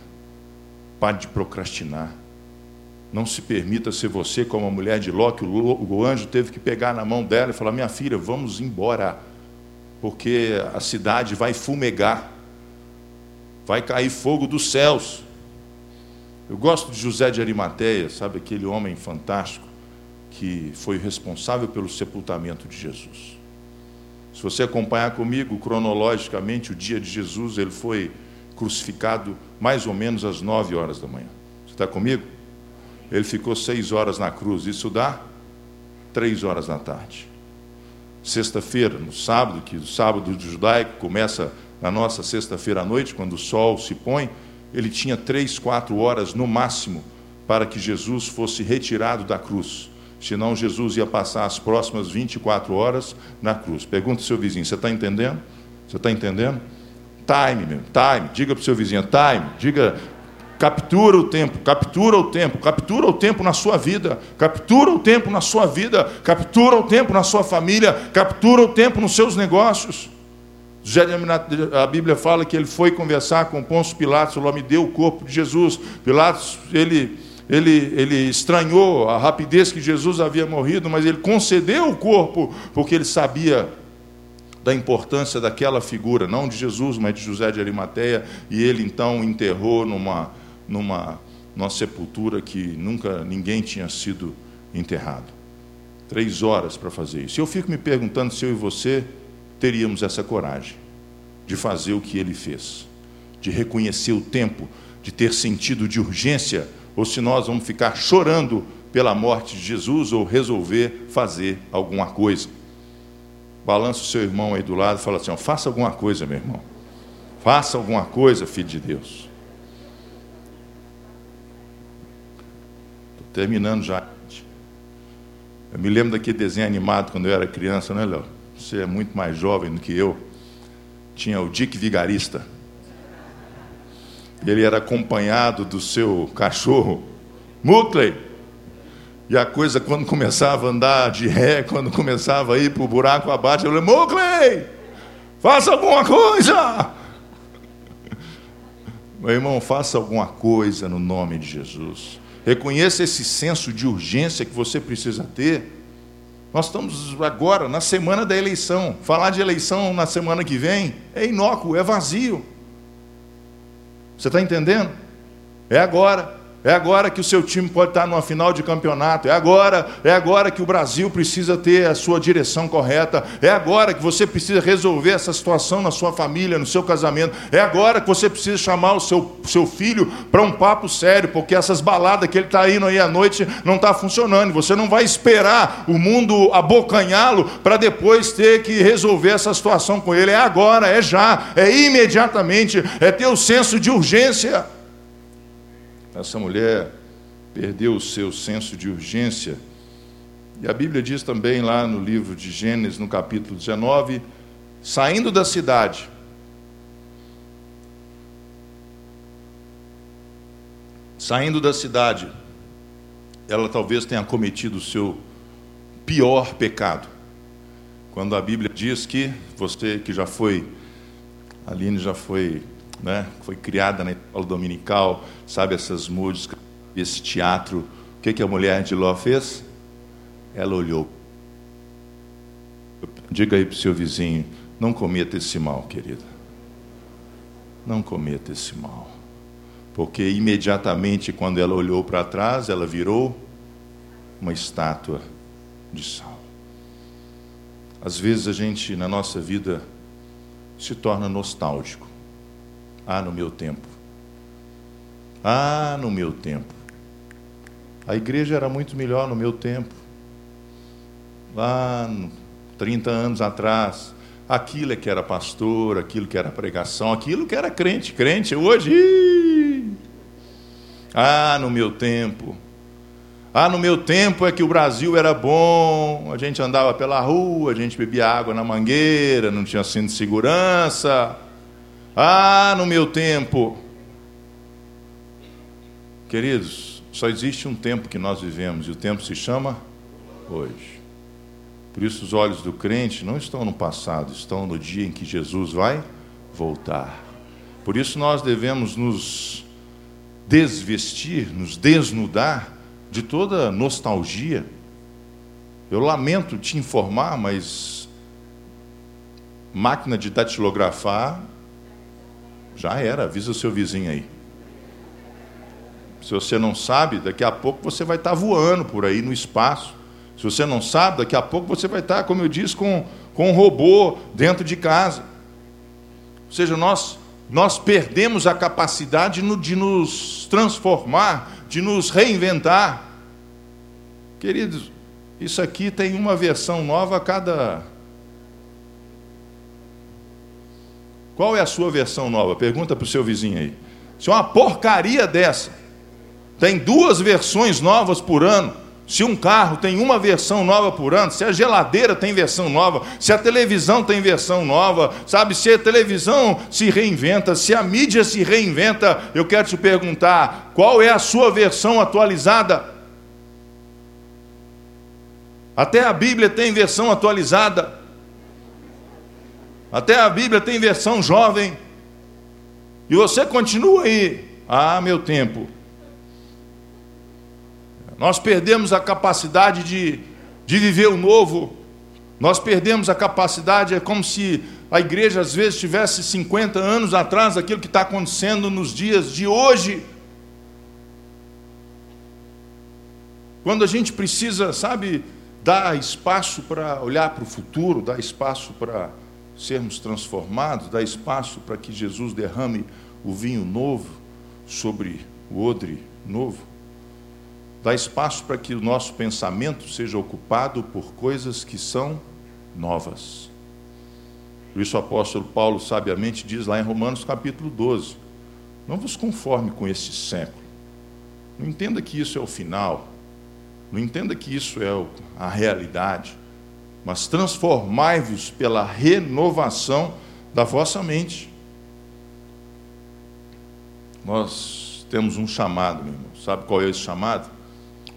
Pare de procrastinar. Não se permita ser você como a mulher de Ló, que o anjo teve que pegar na mão dela e falar: Minha filha, vamos embora, porque a cidade vai fumegar, vai cair fogo dos céus. Eu gosto de José de Arimateia, sabe, aquele homem fantástico que foi responsável pelo sepultamento de Jesus. Se você acompanhar comigo cronologicamente, o dia de Jesus, ele foi crucificado mais ou menos às nove horas da manhã. Você está comigo? Ele ficou seis horas na cruz, isso dá três horas da tarde. Sexta-feira, no sábado, que o sábado judaico começa na nossa sexta-feira à noite, quando o sol se põe, ele tinha três, quatro horas no máximo para que Jesus fosse retirado da cruz. Senão, Jesus ia passar as próximas 24 horas na cruz. Pergunta ao seu vizinho: você está entendendo? Você está entendendo? Time, meu, time. Diga para o seu vizinho: time. Diga, Captura o tempo, captura o tempo, captura o tempo na sua vida, captura o tempo na sua vida, captura o tempo na sua família, captura o tempo nos seus negócios. A Bíblia fala que ele foi conversar com Pôncio Pilatos, falou: me deu o corpo de Jesus. Pilatos, ele, ele, ele estranhou a rapidez que Jesus havia morrido, mas ele concedeu o corpo, porque ele sabia da importância daquela figura, não de Jesus, mas de José de Arimateia, e ele então enterrou numa numa, numa sepultura que nunca ninguém tinha sido enterrado. Três horas para fazer isso. Eu fico me perguntando se eu e você teríamos essa coragem de fazer o que ele fez, de reconhecer o tempo, de ter sentido de urgência, ou se nós vamos ficar chorando pela morte de Jesus ou resolver fazer alguma coisa. Balança o seu irmão aí do lado e fala assim: ó, faça alguma coisa, meu irmão. Faça alguma coisa, filho de Deus. Terminando já. Eu me lembro daquele desenho animado quando eu era criança, né, Léo? Você é muito mais jovem do que eu. Tinha o Dick Vigarista. Ele era acompanhado do seu cachorro, Mutley. E a coisa, quando começava a andar de ré, quando começava a ir para o buraco abaixo, eu falei, Mutley, faça alguma coisa. Meu irmão, faça alguma coisa no nome de Jesus. Reconheça esse senso de urgência que você precisa ter. Nós estamos agora na semana da eleição. Falar de eleição na semana que vem é inócuo, é vazio. Você está entendendo? É agora. É agora que o seu time pode estar numa final de campeonato. É agora, é agora que o Brasil precisa ter a sua direção correta. É agora que você precisa resolver essa situação na sua família, no seu casamento. É agora que você precisa chamar o seu, seu filho para um papo sério, porque essas baladas que ele está indo aí à noite não está funcionando. Você não vai esperar o mundo abocanhá-lo para depois ter que resolver essa situação com ele. É agora, é já, é imediatamente, é ter o senso de urgência. Essa mulher perdeu o seu senso de urgência. E a Bíblia diz também lá no livro de Gênesis, no capítulo 19, saindo da cidade, saindo da cidade, ela talvez tenha cometido o seu pior pecado. Quando a Bíblia diz que você que já foi, a Aline já foi né, foi criada na escola dominical, sabe essas músicas, esse teatro. O que, que a mulher de Ló fez? Ela olhou. Diga aí para o seu vizinho: não cometa esse mal, querida. Não cometa esse mal. Porque imediatamente, quando ela olhou para trás, ela virou uma estátua de sal. Às vezes a gente, na nossa vida, se torna nostálgico. Ah, no meu tempo. Ah, no meu tempo. A igreja era muito melhor no meu tempo. lá 30 anos atrás, aquilo é que era pastor, aquilo que era pregação, aquilo que era crente. Crente hoje, ih, ah, no meu tempo. Ah, no meu tempo é que o Brasil era bom, a gente andava pela rua, a gente bebia água na mangueira, não tinha cinto de segurança. Ah, no meu tempo. Queridos, só existe um tempo que nós vivemos e o tempo se chama hoje. Por isso, os olhos do crente não estão no passado, estão no dia em que Jesus vai voltar. Por isso, nós devemos nos desvestir, nos desnudar de toda nostalgia. Eu lamento te informar, mas máquina de datilografar já era, avisa o seu vizinho aí. Se você não sabe, daqui a pouco você vai estar voando por aí no espaço. Se você não sabe, daqui a pouco você vai estar, como eu disse, com, com um robô dentro de casa. Ou seja, nós, nós perdemos a capacidade de nos transformar de nos reinventar. Queridos, isso aqui tem uma versão nova a cada. Qual é a sua versão nova? Pergunta para o seu vizinho aí. Se é uma porcaria dessa, tem duas versões novas por ano. Se um carro tem uma versão nova por ano, se a geladeira tem versão nova, se a televisão tem versão nova, sabe? Se a televisão se reinventa, se a mídia se reinventa, eu quero te perguntar: qual é a sua versão atualizada? Até a Bíblia tem versão atualizada. Até a Bíblia tem versão jovem. E você continua aí. Ah, meu tempo. Nós perdemos a capacidade de, de viver o novo. Nós perdemos a capacidade, é como se a igreja às vezes tivesse 50 anos atrás daquilo que está acontecendo nos dias de hoje. Quando a gente precisa, sabe, dar espaço para olhar para o futuro, dar espaço para sermos transformados, dar espaço para que Jesus derrame o vinho novo sobre o odre novo dá espaço para que o nosso pensamento seja ocupado por coisas que são novas. Por isso o apóstolo Paulo sabiamente diz lá em Romanos capítulo 12: Não vos conforme com este século. Não entenda que isso é o final. Não entenda que isso é a realidade. Mas transformai-vos pela renovação da vossa mente. Nós temos um chamado, meu irmão. Sabe qual é esse chamado?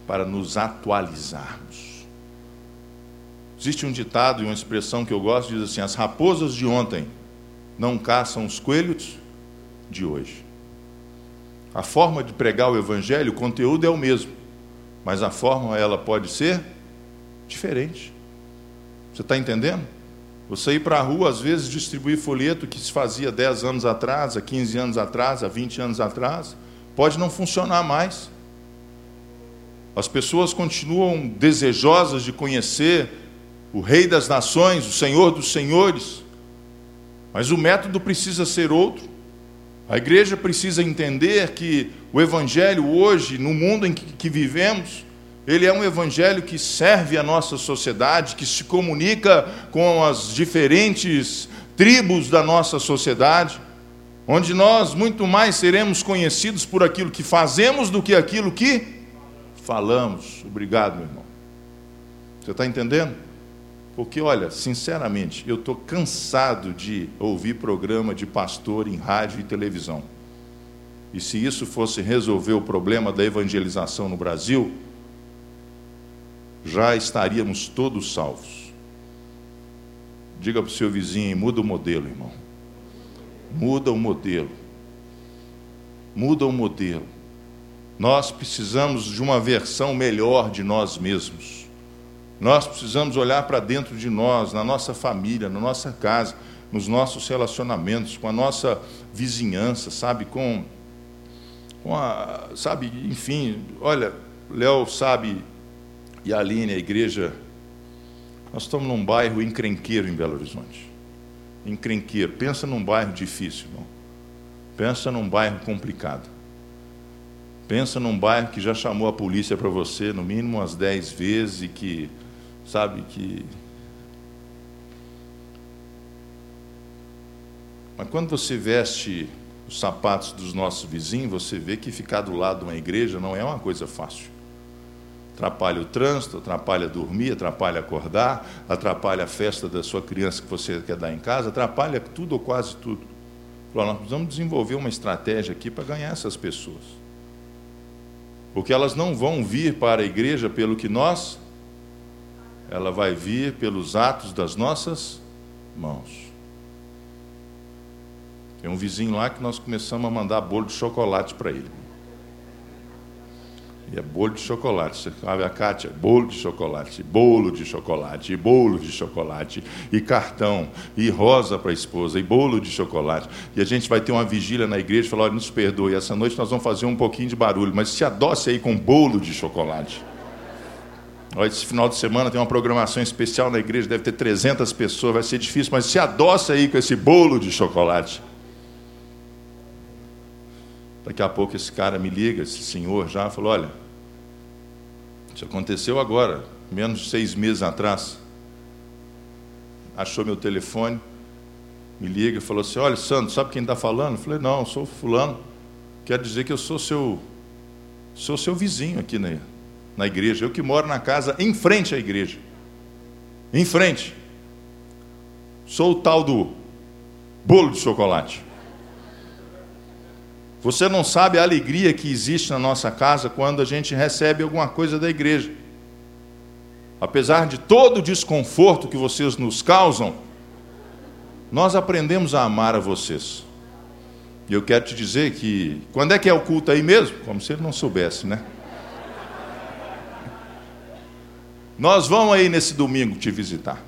para nos atualizarmos. Existe um ditado e uma expressão que eu gosto, diz assim: as raposas de ontem não caçam os coelhos de hoje. A forma de pregar o evangelho, o conteúdo é o mesmo, mas a forma ela pode ser diferente. Você está entendendo? Você ir para a rua, às vezes, distribuir folheto que se fazia 10 anos atrás, há 15 anos atrás, há 20 anos atrás, pode não funcionar mais. As pessoas continuam desejosas de conhecer o Rei das Nações, o Senhor dos Senhores, mas o método precisa ser outro. A igreja precisa entender que o Evangelho hoje, no mundo em que vivemos, ele é um evangelho que serve a nossa sociedade, que se comunica com as diferentes tribos da nossa sociedade, onde nós muito mais seremos conhecidos por aquilo que fazemos do que aquilo que falamos. Obrigado, meu irmão. Você está entendendo? Porque, olha, sinceramente, eu estou cansado de ouvir programa de pastor em rádio e televisão. E se isso fosse resolver o problema da evangelização no Brasil, já estaríamos todos salvos. Diga para o seu vizinho: muda o modelo, irmão. Muda o modelo. Muda o modelo. Nós precisamos de uma versão melhor de nós mesmos. Nós precisamos olhar para dentro de nós, na nossa família, na nossa casa, nos nossos relacionamentos, com a nossa vizinhança, sabe, com, com a, sabe, enfim, olha, Léo sabe e a Aline, a igreja, nós estamos num bairro encrenqueiro em Belo Horizonte. Encrenqueiro. Pensa num bairro difícil, irmão. Pensa num bairro complicado. Pensa num bairro que já chamou a polícia para você no mínimo umas dez vezes e que sabe, que. Mas quando você veste os sapatos dos nossos vizinhos, você vê que ficar do lado de uma igreja não é uma coisa fácil. Atrapalha o trânsito, atrapalha dormir, atrapalha acordar, atrapalha a festa da sua criança que você quer dar em casa, atrapalha tudo ou quase tudo. Nós precisamos desenvolver uma estratégia aqui para ganhar essas pessoas. Porque elas não vão vir para a igreja pelo que nós, ela vai vir pelos atos das nossas mãos. Tem um vizinho lá que nós começamos a mandar bolo de chocolate para ele. E é bolo de chocolate. Você sabe a Kátia? Bolo de chocolate, bolo de chocolate, bolo de chocolate, e cartão, e rosa para a esposa, e bolo de chocolate. E a gente vai ter uma vigília na igreja e falar: olha, nos perdoe, essa noite nós vamos fazer um pouquinho de barulho, mas se adoce aí com bolo de chocolate. Olha, esse final de semana tem uma programação especial na igreja, deve ter 300 pessoas, vai ser difícil, mas se adoce aí com esse bolo de chocolate. Daqui a pouco esse cara me liga, esse senhor já, falou: olha, isso aconteceu agora, menos de seis meses atrás. Achou meu telefone, me liga e falou assim: olha, Sandro, sabe quem está falando? Eu falei: não, eu sou fulano. Quer dizer que eu sou seu, sou seu vizinho aqui na, na igreja. Eu que moro na casa em frente à igreja. Em frente. Sou o tal do bolo de chocolate. Você não sabe a alegria que existe na nossa casa quando a gente recebe alguma coisa da igreja. Apesar de todo o desconforto que vocês nos causam, nós aprendemos a amar a vocês. E eu quero te dizer que, quando é que é o culto aí mesmo? Como se ele não soubesse, né? Nós vamos aí nesse domingo te visitar.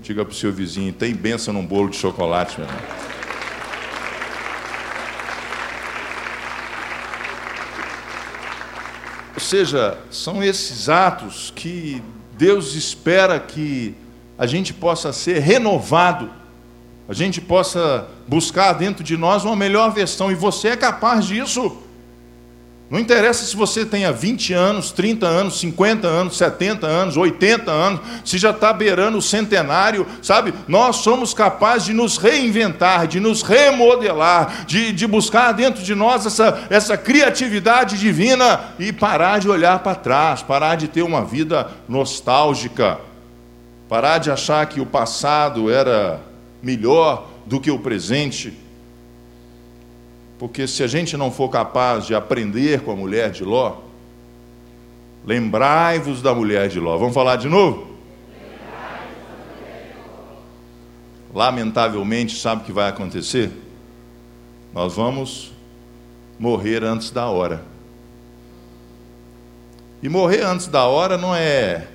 Diga para o seu vizinho, tem benção num bolo de chocolate, meu irmão. Seja, são esses atos que Deus espera que a gente possa ser renovado, a gente possa buscar dentro de nós uma melhor versão, e você é capaz disso. Não interessa se você tenha 20 anos, 30 anos, 50 anos, 70 anos, 80 anos, se já está beirando o centenário, sabe? Nós somos capazes de nos reinventar, de nos remodelar, de, de buscar dentro de nós essa, essa criatividade divina e parar de olhar para trás, parar de ter uma vida nostálgica, parar de achar que o passado era melhor do que o presente porque se a gente não for capaz de aprender com a mulher de Ló, lembrai-vos da mulher de Ló. Vamos falar de novo? Lamentavelmente, sabe o que vai acontecer? Nós vamos morrer antes da hora. E morrer antes da hora não é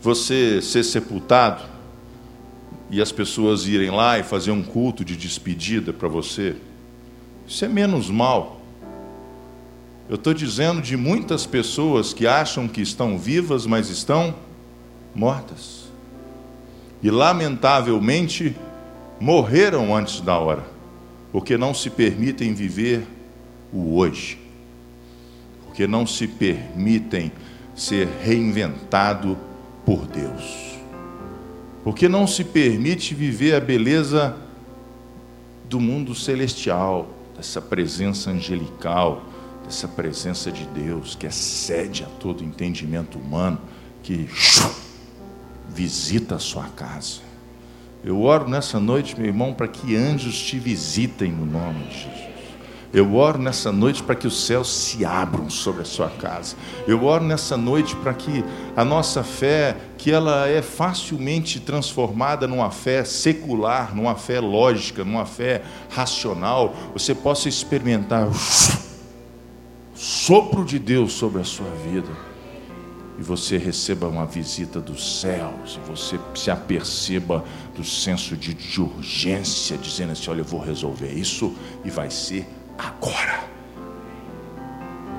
você ser sepultado e as pessoas irem lá e fazer um culto de despedida para você. Isso é menos mal. Eu estou dizendo de muitas pessoas que acham que estão vivas, mas estão mortas. E, lamentavelmente, morreram antes da hora, porque não se permitem viver o hoje, porque não se permitem ser reinventado por Deus, porque não se permite viver a beleza do mundo celestial, dessa presença angelical, dessa presença de Deus que excede a todo entendimento humano, que visita a sua casa. Eu oro nessa noite, meu irmão, para que anjos te visitem no nome de Jesus. Eu oro nessa noite para que os céus se abram sobre a sua casa. Eu oro nessa noite para que a nossa fé, que ela é facilmente transformada numa fé secular, numa fé lógica, numa fé racional, você possa experimentar o sopro de Deus sobre a sua vida e você receba uma visita dos céus, e você se aperceba do senso de, de urgência, dizendo assim: olha, eu vou resolver isso e vai ser agora.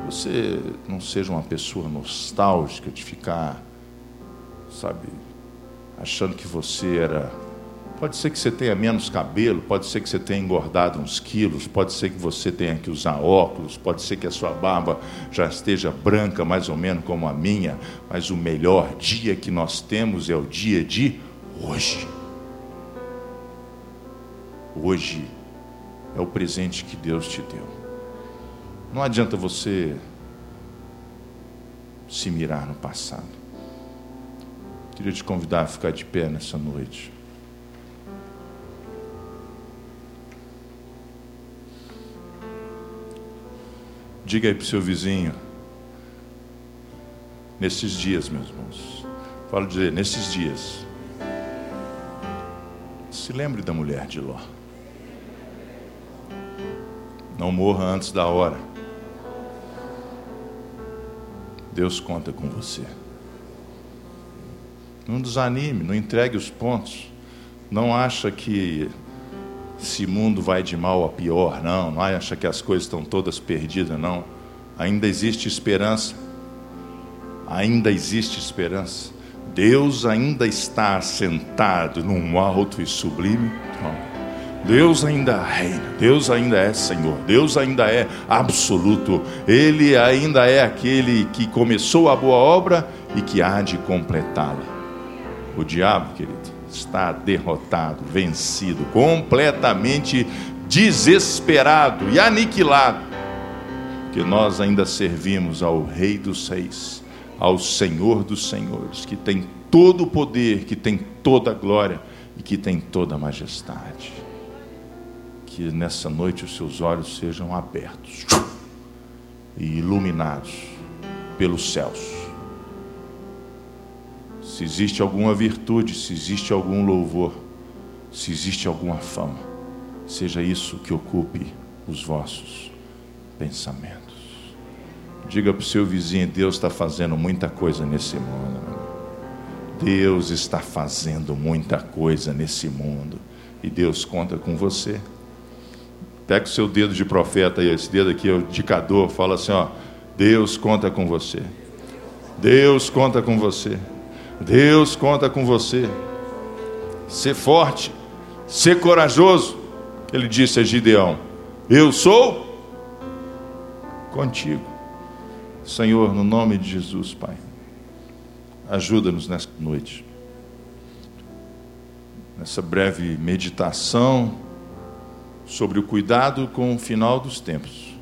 Você não seja uma pessoa nostálgica de ficar, sabe, achando que você era Pode ser que você tenha menos cabelo, pode ser que você tenha engordado uns quilos, pode ser que você tenha que usar óculos, pode ser que a sua barba já esteja branca, mais ou menos como a minha, mas o melhor dia que nós temos é o dia de hoje. Hoje é o presente que Deus te deu. Não adianta você se mirar no passado. Queria te convidar a ficar de pé nessa noite. Diga aí para o seu vizinho, nesses dias, meus irmãos, falo dizer, nesses dias, se lembre da mulher de Ló. Não morra antes da hora. Deus conta com você. Não desanime, não entregue os pontos. Não acha que esse mundo vai de mal a pior, não. Não acha que as coisas estão todas perdidas, não. Ainda existe esperança. Ainda existe esperança. Deus ainda está assentado num alto e sublime trono. Deus ainda reina, Deus ainda é Senhor, Deus ainda é absoluto, Ele ainda é aquele que começou a boa obra e que há de completá-la. O diabo, querido, está derrotado, vencido, completamente desesperado e aniquilado, que nós ainda servimos ao Rei dos Reis, ao Senhor dos Senhores, que tem todo o poder, que tem toda a glória e que tem toda a majestade. Que nessa noite os seus olhos sejam abertos e iluminados pelos céus se existe alguma virtude, se existe algum louvor, se existe alguma fama, seja isso que ocupe os vossos pensamentos. Diga para o seu vizinho: Deus está fazendo muita coisa nesse mundo. Deus está fazendo muita coisa nesse mundo. E Deus conta com você. Pega o seu dedo de profeta aí, esse dedo aqui é o indicador, fala assim: ó, Deus conta com você. Deus conta com você. Deus conta com você. Ser forte, ser corajoso. Ele disse a Gideão: Eu sou contigo. Senhor, no nome de Jesus, Pai, ajuda-nos nesta noite, nessa breve meditação sobre o cuidado com o final dos tempos.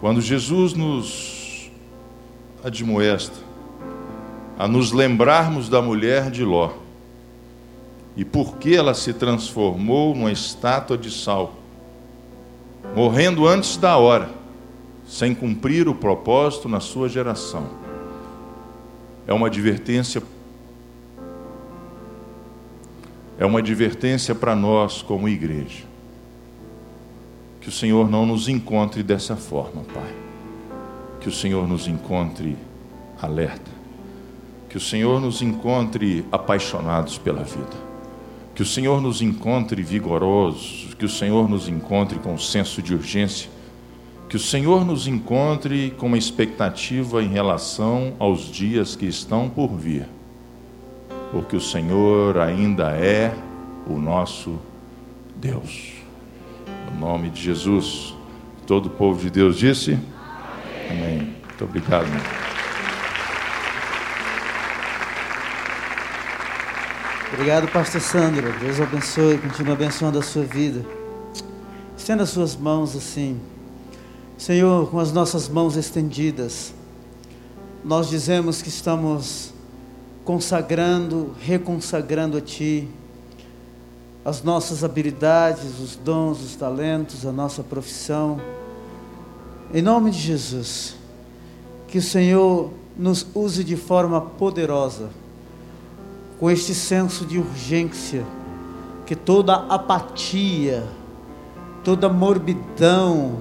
Quando Jesus nos admoesta, a nos lembrarmos da mulher de Ló e por que ela se transformou numa estátua de sal, morrendo antes da hora, sem cumprir o propósito na sua geração. É uma advertência é uma advertência para nós como igreja. Que o Senhor não nos encontre dessa forma, Pai. Que o Senhor nos encontre alerta que o Senhor nos encontre apaixonados pela vida. Que o Senhor nos encontre vigorosos. Que o Senhor nos encontre com senso de urgência. Que o Senhor nos encontre com uma expectativa em relação aos dias que estão por vir. Porque o Senhor ainda é o nosso Deus. No nome de Jesus. Todo o povo de Deus disse: Amém. Amém. Muito obrigado. Obrigado, pastor Sandro. Deus abençoe, continue abençoando a sua vida. Estenda as suas mãos assim. Senhor, com as nossas mãos estendidas, nós dizemos que estamos consagrando, reconsagrando a Ti as nossas habilidades, os dons, os talentos, a nossa profissão. Em nome de Jesus, que o Senhor nos use de forma poderosa com este senso de urgência, que toda apatia, toda morbidão,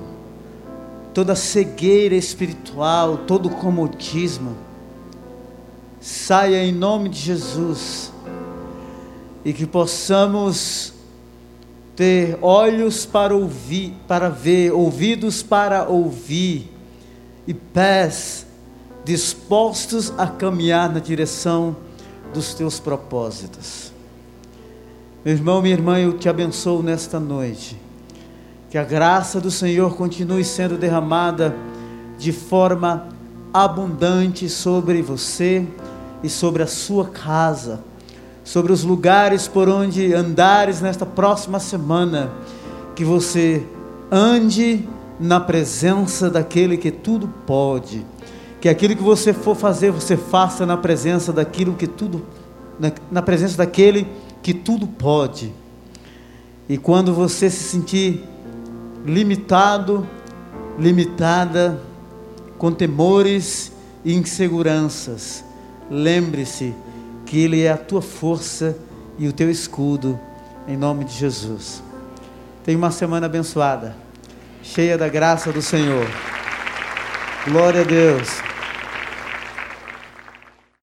toda cegueira espiritual, todo comodismo, saia em nome de Jesus e que possamos ter olhos para ouvir, para ver, ouvidos para ouvir e pés dispostos a caminhar na direção dos teus propósitos. Meu irmão, minha irmã, eu te abençoo nesta noite. Que a graça do Senhor continue sendo derramada de forma abundante sobre você e sobre a sua casa, sobre os lugares por onde andares nesta próxima semana, que você ande na presença daquele que tudo pode, que aquilo que você for fazer, você faça na presença daquilo que tudo, na, na presença daquele que tudo pode. E quando você se sentir limitado, limitada, com temores e inseguranças, lembre-se que Ele é a tua força e o teu escudo, em nome de Jesus. Tenha uma semana abençoada, cheia da graça do Senhor. Glória a Deus.